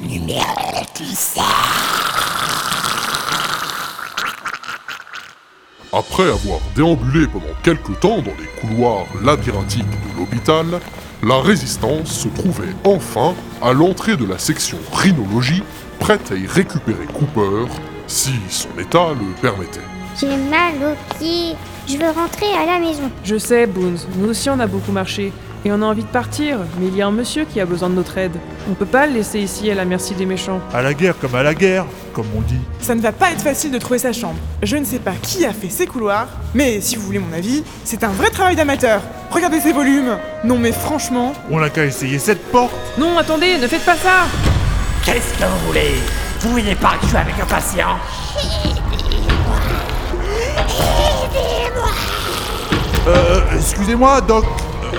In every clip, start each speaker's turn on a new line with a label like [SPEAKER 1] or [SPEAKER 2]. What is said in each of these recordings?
[SPEAKER 1] numéro 17.
[SPEAKER 2] Après avoir déambulé pendant quelques temps dans les couloirs labyrinthiques de l'hôpital, la résistance se trouvait enfin à l'entrée de la section rhinologie, prête à y récupérer Cooper, si son état le permettait.
[SPEAKER 3] J'ai mal aux pieds. Je veux rentrer à la maison.
[SPEAKER 4] Je sais, Boons, nous aussi on a beaucoup marché. Et on a envie de partir, mais il y a un monsieur qui a besoin de notre aide. On peut pas le laisser ici à la merci des méchants.
[SPEAKER 5] À la guerre comme à la guerre, comme on dit.
[SPEAKER 6] Ça ne va pas être facile de trouver sa chambre. Je ne sais pas qui a fait ces couloirs, mais si vous voulez mon avis, c'est un vrai travail d'amateur. Regardez ces volumes. Non mais franchement,
[SPEAKER 5] On n'a qu'à essayer cette porte.
[SPEAKER 4] Non, attendez, ne faites pas ça
[SPEAKER 1] Qu'est-ce que vous voulez? Vous voyez pas que je avec un patient?
[SPEAKER 5] Euh, excusez-moi, Doc.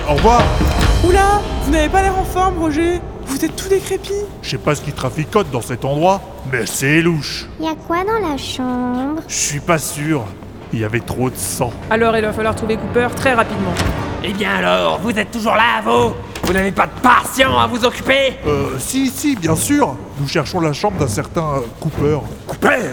[SPEAKER 5] Au revoir.
[SPEAKER 6] oula, vous n'avez pas l'air en forme, Roger. Vous êtes tout décrépit.
[SPEAKER 5] Je sais pas ce qui traficote dans cet endroit, mais c'est louche.
[SPEAKER 3] Y a quoi dans la chambre?
[SPEAKER 5] Je suis pas sûr. Il y avait trop de sang.
[SPEAKER 4] Alors il va falloir trouver Cooper très rapidement.
[SPEAKER 1] Eh bien alors, vous êtes toujours là, vous? Vous n'avez pas de patient à vous occuper?
[SPEAKER 5] Euh, si, si, bien sûr. Nous cherchons la chambre d'un certain euh, Cooper.
[SPEAKER 1] Cooper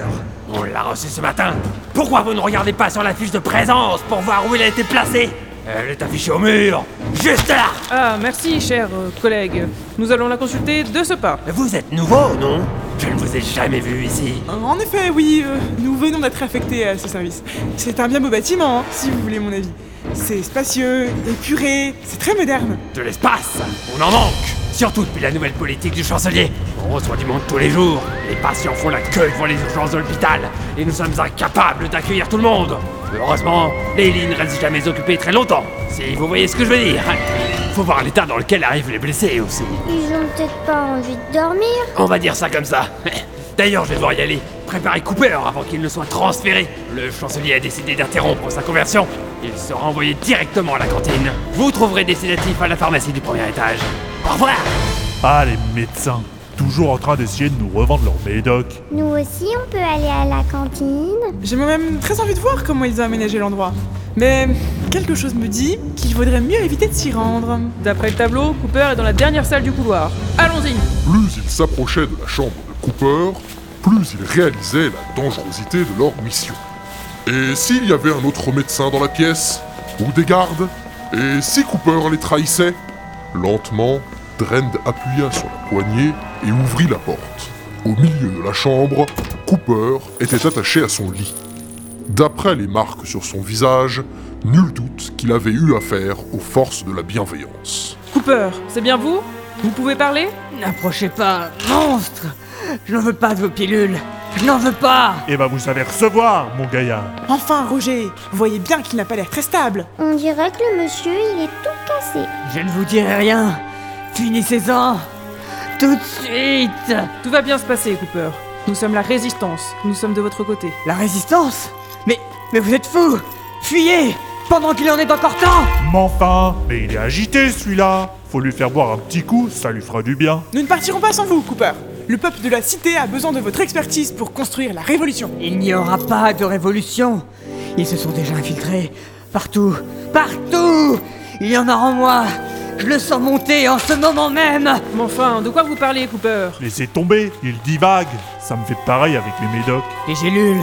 [SPEAKER 1] On l'a reçu ce matin. Pourquoi vous ne regardez pas sur la fiche de présence pour voir où il a été placé? Elle est affichée au mur, juste là
[SPEAKER 4] Ah, merci, cher euh, collègue. Nous allons la consulter de ce pas.
[SPEAKER 1] Vous êtes nouveau, non? Je ne vous ai jamais vu ici.
[SPEAKER 6] En effet, oui, euh, nous venons d'être affectés à ce service. C'est un bien beau bâtiment, hein, si vous voulez mon avis. C'est spacieux, épuré, c'est très moderne.
[SPEAKER 1] De l'espace On en manque Surtout depuis la nouvelle politique du chancelier. On reçoit du monde tous les jours. Les patients font la queue devant les urgences de l'hôpital. Et nous sommes incapables d'accueillir tout le monde. Heureusement, les ne restent jamais occupés très longtemps. Si vous voyez ce que je veux dire. Faut voir l'état dans lequel arrivent les blessés aussi.
[SPEAKER 3] Ils ont peut-être pas envie de dormir.
[SPEAKER 1] On va dire ça comme ça. D'ailleurs, je vais devoir y aller. Préparer Cooper avant qu'il ne soit transféré. Le chancelier a décidé d'interrompre sa conversion. Il sera envoyé directement à la cantine. Vous trouverez des sédatifs à la pharmacie du premier étage. Au revoir
[SPEAKER 5] Ah, les médecins. Toujours en train d'essayer de nous revendre leur médoc.
[SPEAKER 3] Nous aussi, on peut aller à la cantine.
[SPEAKER 6] J'ai moi-même très envie de voir comment ils ont aménagé l'endroit. Mais quelque chose me dit qu'il vaudrait mieux éviter de s'y rendre.
[SPEAKER 4] D'après le tableau, Cooper est dans la dernière salle du couloir. Allons-y
[SPEAKER 2] Plus ils s'approchaient de la chambre de Cooper, plus ils réalisaient la dangerosité de leur mission. Et s'il y avait un autre médecin dans la pièce Ou des gardes Et si Cooper les trahissait Lentement, Drend appuya sur la poignée et ouvrit la porte. Au milieu de la chambre, Cooper était attaché à son lit. D'après les marques sur son visage, nul doute qu'il avait eu affaire aux forces de la bienveillance.
[SPEAKER 4] Cooper, c'est bien vous? Vous pouvez parler?
[SPEAKER 1] N'approchez pas, monstre Je n'en veux pas de vos pilules Je n'en veux pas
[SPEAKER 5] Eh ben, vous savez recevoir, mon gaillard.
[SPEAKER 6] Enfin, Roger, vous voyez bien qu'il n'a pas l'air très stable.
[SPEAKER 3] On dirait que le monsieur, il est tout cassé.
[SPEAKER 1] Je ne vous dirai rien Finissez-en Tout de suite
[SPEAKER 4] Tout va bien se passer, Cooper. Nous sommes la résistance. Nous sommes de votre côté.
[SPEAKER 1] La résistance? Mais. Mais vous êtes fous Fuyez Pendant qu'il en est encore temps
[SPEAKER 5] Mais enfin, mais il est agité celui-là. Faut lui faire boire un petit coup, ça lui fera du bien.
[SPEAKER 6] Nous ne partirons pas sans vous, Cooper. Le peuple de la cité a besoin de votre expertise pour construire la révolution.
[SPEAKER 1] Il n'y aura pas de révolution Ils se sont déjà infiltrés. Partout Partout Il y en a en moi Je le sens monter en ce moment même
[SPEAKER 4] Mais enfin, de quoi vous parlez, Cooper?
[SPEAKER 5] Laissez tomber, il divague. Ça me fait pareil avec les médocs.
[SPEAKER 1] Les gélules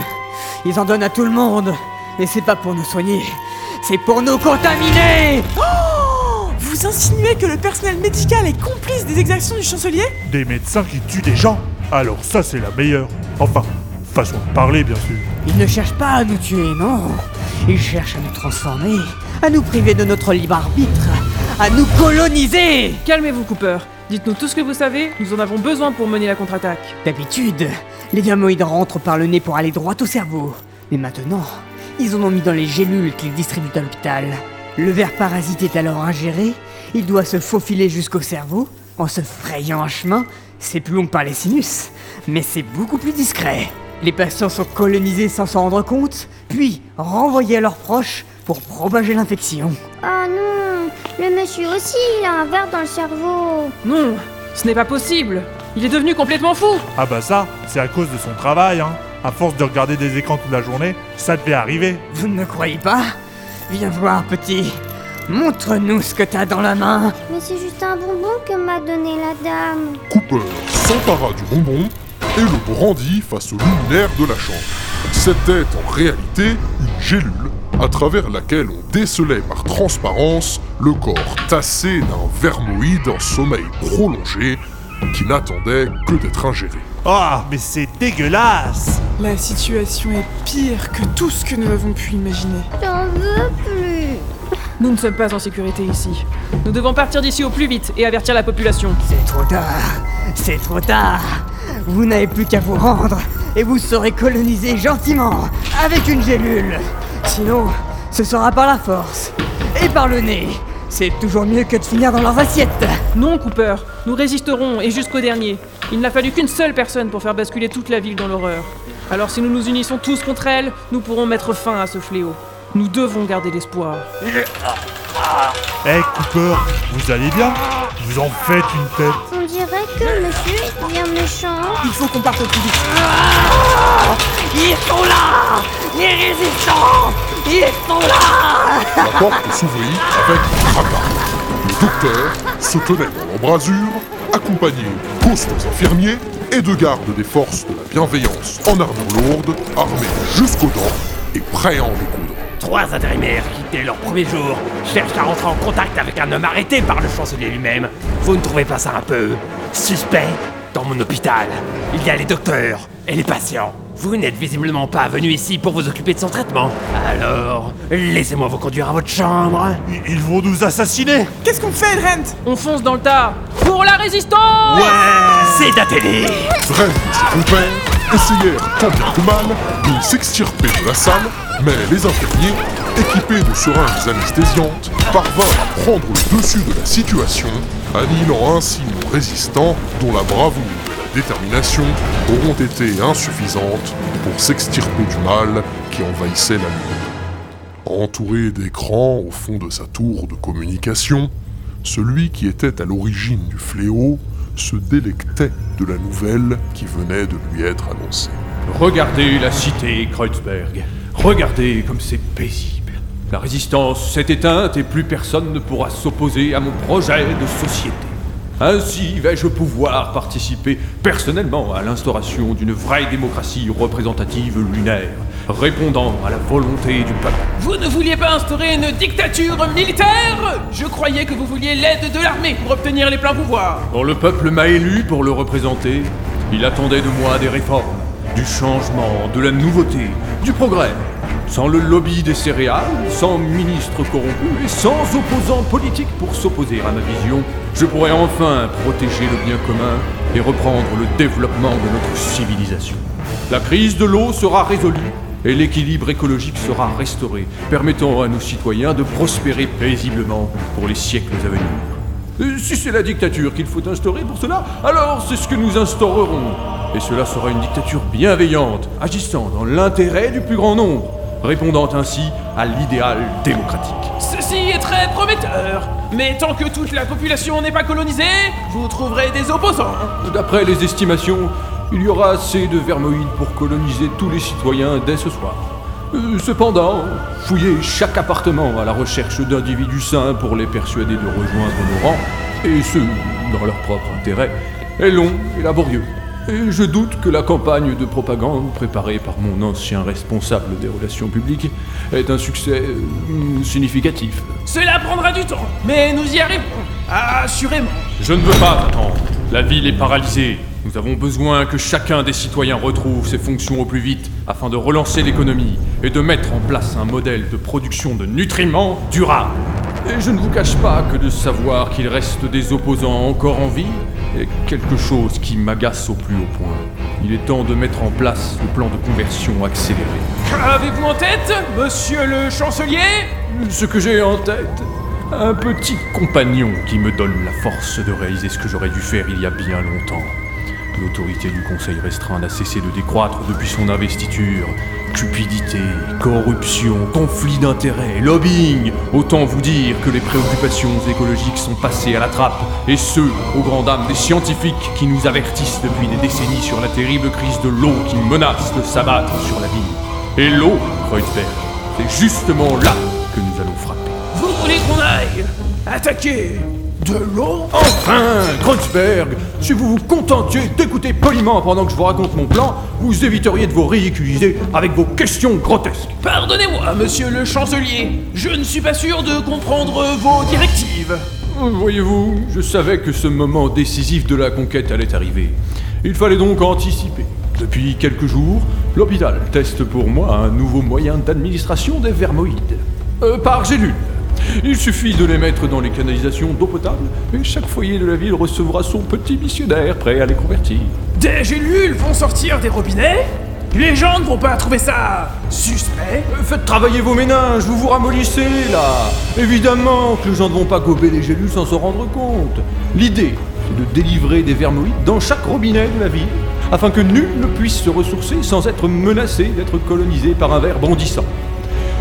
[SPEAKER 1] Ils en donnent à tout le monde Et c'est pas pour nous soigner, c'est pour nous contaminer
[SPEAKER 6] Vous insinuez que le personnel médical est complice des exactions du chancelier?
[SPEAKER 5] Des médecins qui tuent des gens. Alors ça, c'est la meilleure. Enfin, façon de parler, bien sûr.
[SPEAKER 1] Ils ne cherchent pas à nous tuer, non? Ils cherchent à nous transformer, à nous priver de notre libre arbitre, à nous coloniser.
[SPEAKER 4] Calmez-vous, Cooper. Dites-nous tout ce que vous savez, nous en avons besoin pour mener la contre-attaque.
[SPEAKER 1] D'habitude, les diamoïdes rentrent par le nez pour aller droit au cerveau. Mais maintenant, ils en ont mis dans les gélules qu'ils distribuent à l'hôpital. Le ver parasite est alors ingéré, il doit se faufiler jusqu'au cerveau, en se frayant un chemin. C'est plus long que par les sinus, mais c'est beaucoup plus discret. Les patients sont colonisés sans s'en rendre compte, puis renvoyés à leurs proches pour propager l'infection.
[SPEAKER 3] Oh non, le monsieur aussi, il a un verre dans le cerveau.
[SPEAKER 4] Non, ce n'est pas possible. Il est devenu complètement fou.
[SPEAKER 5] Ah bah ça, c'est à cause de son travail, hein. À force de regarder des écrans toute la journée, ça devait arriver.
[SPEAKER 1] Vous ne me croyez pas? Viens voir, petit. Montre-nous ce que t'as dans la main.
[SPEAKER 3] Mais c'est juste un bonbon que m'a donné la dame.
[SPEAKER 2] Cooper s'empara du bonbon et le brandit face au luminaire de la chambre. C'était en réalité une gélule à travers laquelle on décelait par transparence le corps tassé d'un vermoïde en sommeil prolongé qui n'attendait que d'être ingéré.
[SPEAKER 5] Ah, mais c'est dégueulasse
[SPEAKER 6] La situation est pire que tout ce que nous avons pu imaginer.
[SPEAKER 3] J'en veux plus.
[SPEAKER 4] Nous ne sommes pas en sécurité ici. Nous devons partir d'ici au plus vite et avertir la population.
[SPEAKER 1] C'est trop tard. C'est trop tard. Vous n'avez plus qu'à vous rendre et vous serez colonisé gentiment avec une gélule. Sinon, ce sera par la force et par le nez. C'est toujours mieux que de finir dans leurs assiettes.
[SPEAKER 4] Non, Cooper, nous résisterons et jusqu'au dernier. Il n'a fallu qu'une seule personne pour faire basculer toute la ville dans l'horreur. Alors si nous nous unissons tous contre elle, nous pourrons mettre fin à ce fléau. Nous devons garder l'espoir.
[SPEAKER 5] Eh Cooper, vous allez bien? Vous en faites une tête
[SPEAKER 3] On dirait que monsieur est bien méchant.
[SPEAKER 6] Il faut qu'on parte au plus vite.
[SPEAKER 1] Ils sont là Les résistants Ils sont là
[SPEAKER 2] La porte s'ouvrit avec un fracas. Le docteur se tenait dans l'embrasure, accompagné d'austes infirmiers et de gardes des forces de la bienveillance en armure lourde, armés jusqu'aux dents et prêts à en découdre.
[SPEAKER 7] Trois intérimaires qui, dès leur premier jour, cherchent à rentrer en contact avec un homme arrêté par le chancelier lui-même. Vous ne trouvez pas ça un peu suspect Dans mon hôpital, il y a les docteurs et les patients. Vous n'êtes visiblement pas venu ici pour vous occuper de son traitement. Alors, laissez-moi vous conduire à votre chambre.
[SPEAKER 5] Ils- vont nous assassiner
[SPEAKER 6] Qu'est-ce qu'on fait, Rent?
[SPEAKER 4] On fonce dans le tas Pour la résistance
[SPEAKER 7] C'est la télé
[SPEAKER 2] Essayèrent tant bien que mal de s'extirper de la salle, mais les infirmiers, équipés de seringues anesthésiantes, parvinrent à prendre le dessus de la situation, annihilant ainsi nos résistants dont la bravoure et la détermination auront été insuffisantes pour s'extirper du mal qui envahissait la nuit. Entouré d'écrans au fond de sa tour de communication, celui qui était à l'origine du fléau se délectait de la nouvelle qui venait de lui être annoncée.
[SPEAKER 8] Regardez la cité Kreuzberg. Regardez comme c'est paisible. La résistance s'est éteinte et plus personne ne pourra s'opposer à mon projet de société. Ainsi vais-je pouvoir participer personnellement à l'instauration d'une vraie démocratie représentative lunaire, répondant à la volonté du peuple.
[SPEAKER 4] Vous ne vouliez pas instaurer une dictature militaire? Je croyais que vous vouliez l'aide de l'armée pour obtenir les pleins pouvoirs.
[SPEAKER 8] Quand le peuple m'a élu pour le représenter, il attendait de moi des réformes, du changement, de la nouveauté, du progrès. Sans le lobby des céréales, sans ministre corrompu et sans opposants politiques pour s'opposer à ma vision, je pourrais enfin protéger le bien commun et reprendre le développement de notre civilisation. La crise de l'eau sera résolue et l'équilibre écologique sera restauré, permettant à nos citoyens de prospérer paisiblement pour les siècles à venir. Euh, Si c'est la dictature qu'il faut instaurer pour cela, alors c'est ce que nous instaurerons. Et cela sera une dictature bienveillante, agissant dans l'intérêt du plus grand nombre, répondant ainsi à l'idéal démocratique.
[SPEAKER 4] Ceci est très prometteur. Mais tant que toute la population n'est pas colonisée, vous trouverez des opposants.
[SPEAKER 8] D'après les estimations, il y aura assez de vermoïdes pour coloniser tous les citoyens dès ce soir. Euh, Cependant, fouiller chaque appartement à la recherche d'individus sains pour les persuader de rejoindre nos rangs, et ce, dans leur propre intérêt, est long et laborieux. Et je doute que la campagne de propagande préparée par mon ancien responsable des relations publiques est un succès euh, significatif.
[SPEAKER 4] Cela prendra du temps, mais nous y arriverons. Assurément.
[SPEAKER 8] Je ne veux pas attendre. La ville est paralysée. Nous avons besoin que chacun des citoyens retrouve ses fonctions au plus vite afin de relancer l'économie et de mettre en place un modèle de production de nutriments durable. Et je ne vous cache pas que de savoir qu'il reste des opposants encore en vie est quelque chose qui m'agace au plus haut point. Il est temps de mettre en place le plan de conversion accéléré.
[SPEAKER 4] Qu'avez-vous en tête, monsieur le chancelier?
[SPEAKER 8] Ce que j'ai en tête, un petit compagnon qui me donne la force de réaliser ce que j'aurais dû faire il y a bien longtemps. L'autorité du Conseil restreint n'a cessé de décroître depuis son investiture. Cupidité, corruption, conflit d'intérêts, lobbying. Autant vous dire que les préoccupations écologiques sont passées à la trappe, et ce, aux grandes dames des scientifiques qui nous avertissent depuis des décennies sur la terrible crise de l'eau qui menace de s'abattre sur la ville. Et l'eau, Kreuzberg, c'est justement là que nous allons frapper.
[SPEAKER 7] Vous voulez qu'on aille attaquer de l'eau
[SPEAKER 8] Enfin, Kreuzberg, si vous vous contentiez d'écouter poliment pendant que je vous raconte mon plan, vous éviteriez de vous ridiculiser avec vos questions grotesques.
[SPEAKER 7] Pardonnez-moi, monsieur le chancelier. Je ne suis pas sûr de comprendre vos directives.
[SPEAKER 8] Voyez-vous, je savais que ce moment décisif de la conquête allait arriver. Il fallait donc anticiper. Depuis quelques jours, l'hôpital teste pour moi un nouveau moyen d'administration des vermoïdes. Euh, par gélule. Il suffit de les mettre dans les canalisations d'eau potable et chaque foyer de la ville recevra son petit missionnaire prêt à les convertir.
[SPEAKER 7] Des gélules vont sortir des robinets Les gens ne vont pas trouver ça suspect
[SPEAKER 8] Faites travailler vos méninges, vous vous ramollissez là Évidemment que les gens ne vont pas gober les gélules sans s'en rendre compte. L'idée, c'est de délivrer des vermoïdes dans chaque robinet de la ville, afin que nul ne puisse se ressourcer sans être menacé d'être colonisé par un ver bondissant.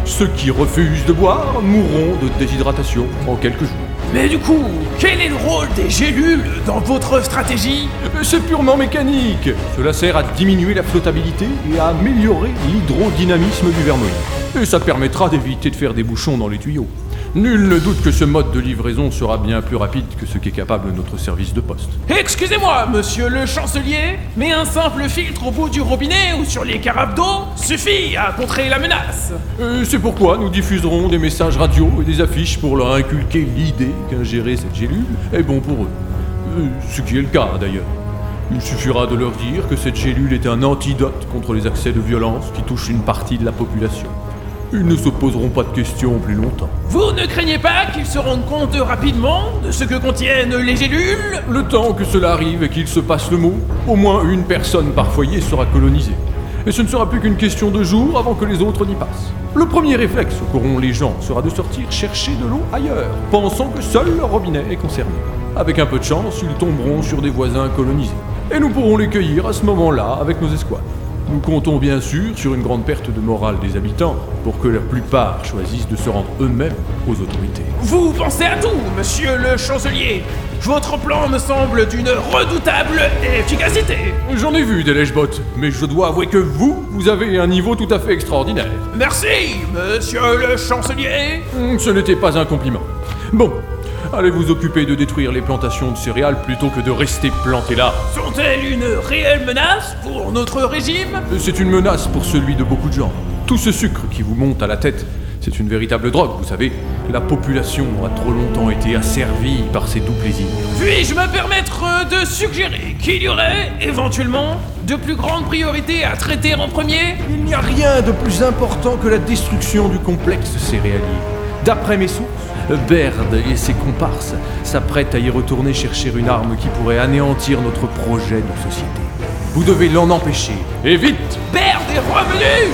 [SPEAKER 8] Ceux qui refusent de boire mourront de déshydratation en quelques jours.
[SPEAKER 7] Mais du coup, quel est le rôle des gélules dans votre stratégie?
[SPEAKER 8] C'est purement mécanique. Cela sert à diminuer la flottabilité et à améliorer l'hydrodynamisme du vermoïde. Et ça permettra d'éviter de faire des bouchons dans les tuyaux. Nul ne doute que ce mode de livraison sera bien plus rapide que ce qu'est capable notre service de poste.
[SPEAKER 7] Excusez-moi, monsieur le chancelier, mais un simple filtre au bout du robinet ou sur les carafes d'eau suffit à contrer la menace.
[SPEAKER 8] Euh, C'est pourquoi nous diffuserons des messages radio et des affiches pour leur inculquer l'idée qu'ingérer cette gélule est bon pour eux. Euh, Ce qui est le cas d'ailleurs. Il suffira de leur dire que cette gélule est un antidote contre les accès de violence qui touchent une partie de la population. Ils ne se poseront pas de questions plus longtemps.
[SPEAKER 7] Vous ne craignez pas qu'ils se rendent compte rapidement de ce que contiennent les gélules?
[SPEAKER 8] Le temps que cela arrive et qu'il se passe le mot, au moins une personne par foyer sera colonisée. Et ce ne sera plus qu'une question de jours avant que les autres n'y passent. Le premier réflexe qu'auront les gens sera de sortir chercher de l'eau ailleurs, pensant que seul leur robinet est concerné. Avec un peu de chance, ils tomberont sur des voisins colonisés. Et nous pourrons les cueillir à ce moment-là avec nos escouades. Nous comptons bien sûr sur une grande perte de morale des habitants pour que la plupart choisissent de se rendre eux-mêmes aux autorités.
[SPEAKER 7] Vous pensez à tout, monsieur le chancelier Votre plan me semble d'une redoutable efficacité
[SPEAKER 8] J'en ai vu des lèche-bottes, mais je dois avouer que vous, vous avez un niveau tout à fait extraordinaire.
[SPEAKER 7] Merci, monsieur le chancelier
[SPEAKER 8] Ce n'était pas un compliment. Bon, allez vous occuper de détruire les plantations de céréales plutôt que de rester planté là.
[SPEAKER 7] Sont-elles une réelle menace pour notre régime?
[SPEAKER 8] C'est une menace pour celui de beaucoup de gens. Tout ce sucre qui vous monte à la tête, c'est une véritable drogue, vous savez. La population a trop longtemps été asservie par ces doux plaisirs.
[SPEAKER 7] Puis-je me permettre de suggérer qu'il y aurait, éventuellement, de plus grandes priorités à traiter en premier?
[SPEAKER 8] Il n'y a rien de plus important que la destruction du complexe céréalier. D'après mes sources, Baird et ses comparses s'apprêtent à y retourner chercher une arme qui pourrait anéantir notre projet de société. Vous devez l'en empêcher. Et vite
[SPEAKER 7] Baird est revenu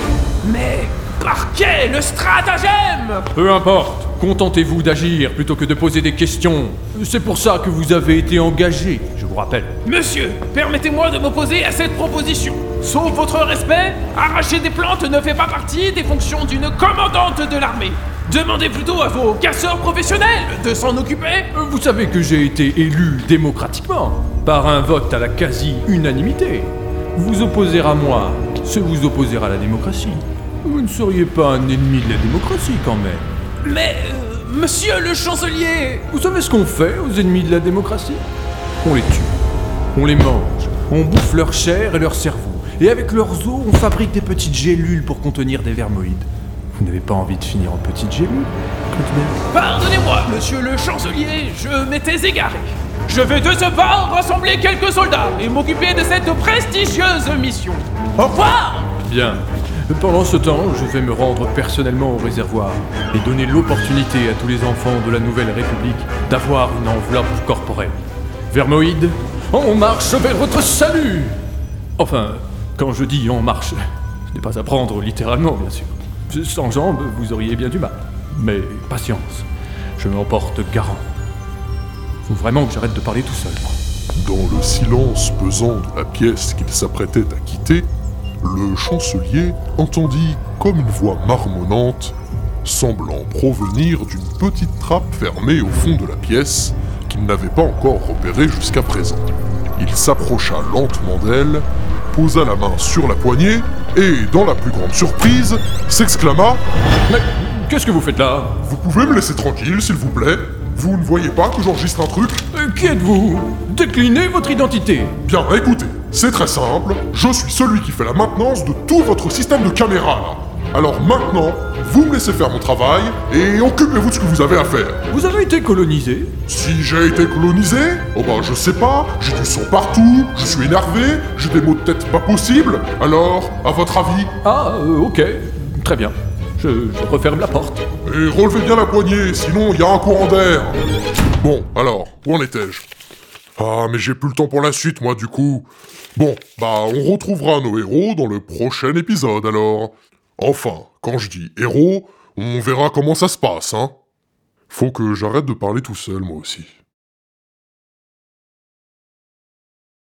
[SPEAKER 7] Mais par quel stratagème?
[SPEAKER 8] Peu importe, contentez-vous d'agir plutôt que de poser des questions. C'est pour ça que vous avez été engagé, je vous rappelle.
[SPEAKER 7] Monsieur, permettez-moi de m'opposer à cette proposition. Sauf votre respect, arracher des plantes ne fait pas partie des fonctions d'une commandante de l'armée. Demandez plutôt à vos casseurs professionnels de s'en occuper.
[SPEAKER 8] Vous savez que j'ai été élu démocratiquement, par un vote à la quasi-unanimité. Vous opposer à moi, c'est vous opposer à la démocratie. Vous ne seriez pas un ennemi de la démocratie quand même.
[SPEAKER 7] Mais, euh, monsieur le chancelier,
[SPEAKER 8] Vous savez ce qu'on fait aux ennemis de la démocratie? On les tue, on les mange, on bouffe leur chair et leur cerveau. Et avec leurs os, on fabrique des petites gélules pour contenir des vermoïdes. Vous n'avez pas envie de finir en petites gélules Kreuzberg
[SPEAKER 7] pardonnez-moi, monsieur le chancelier, je m'étais égaré. Je vais de ce pas rassembler quelques soldats et m'occuper de cette prestigieuse mission. Au revoir
[SPEAKER 8] Bien. Pendant ce temps, je vais me rendre personnellement au réservoir et donner l'opportunité à tous les enfants de la Nouvelle République d'avoir une enveloppe corporelle. Vermoïde, on marche vers votre salut Enfin, quand je dis on marche, ce n'est pas à prendre littéralement, bien sûr. Sans jambes, vous auriez bien du mal. Mais patience, je m'en porte garant. Faut vraiment que j'arrête de parler tout seul.
[SPEAKER 2] Dans le silence pesant de la pièce qu'il s'apprêtait à quitter, le chancelier entendit comme une voix marmonnante, semblant provenir d'une petite trappe fermée au fond de la pièce qu'il n'avait pas encore repérée jusqu'à présent. Il s'approcha lentement d'elle, posa la main sur la poignée et, dans la plus grande surprise, s'exclama
[SPEAKER 8] Mais Qu'est-ce que vous faites là
[SPEAKER 2] Vous pouvez me laisser tranquille, s'il vous plaît Vous ne voyez pas que j'enregistre un truc?
[SPEAKER 8] Euh, Qui êtes-vous? Déclinez votre identité.
[SPEAKER 2] Bien, écoutez, c'est très simple. Je suis celui qui fait la maintenance de tout votre système de caméra, là. Alors maintenant, vous me laissez faire mon travail et occupez-vous de ce que vous avez à faire.
[SPEAKER 8] Vous avez été colonisé
[SPEAKER 2] Si j'ai été colonisé Oh bah je sais pas, j'ai du sang partout, je suis énervé, j'ai des maux de tête pas possibles. Alors, à votre avis?
[SPEAKER 8] Ah, euh, ok. Très bien. Je, je referme la porte.
[SPEAKER 2] Et relevez bien la poignée, sinon il y a un courant d'air. Bon, alors, où en étais-je? Ah, mais j'ai plus le temps pour la suite, moi, du coup. Bon, bah, on retrouvera nos héros dans le prochain épisode, alors. Enfin, quand je dis héros, on verra comment ça se passe, hein. Faut que j'arrête de parler tout seul, moi aussi.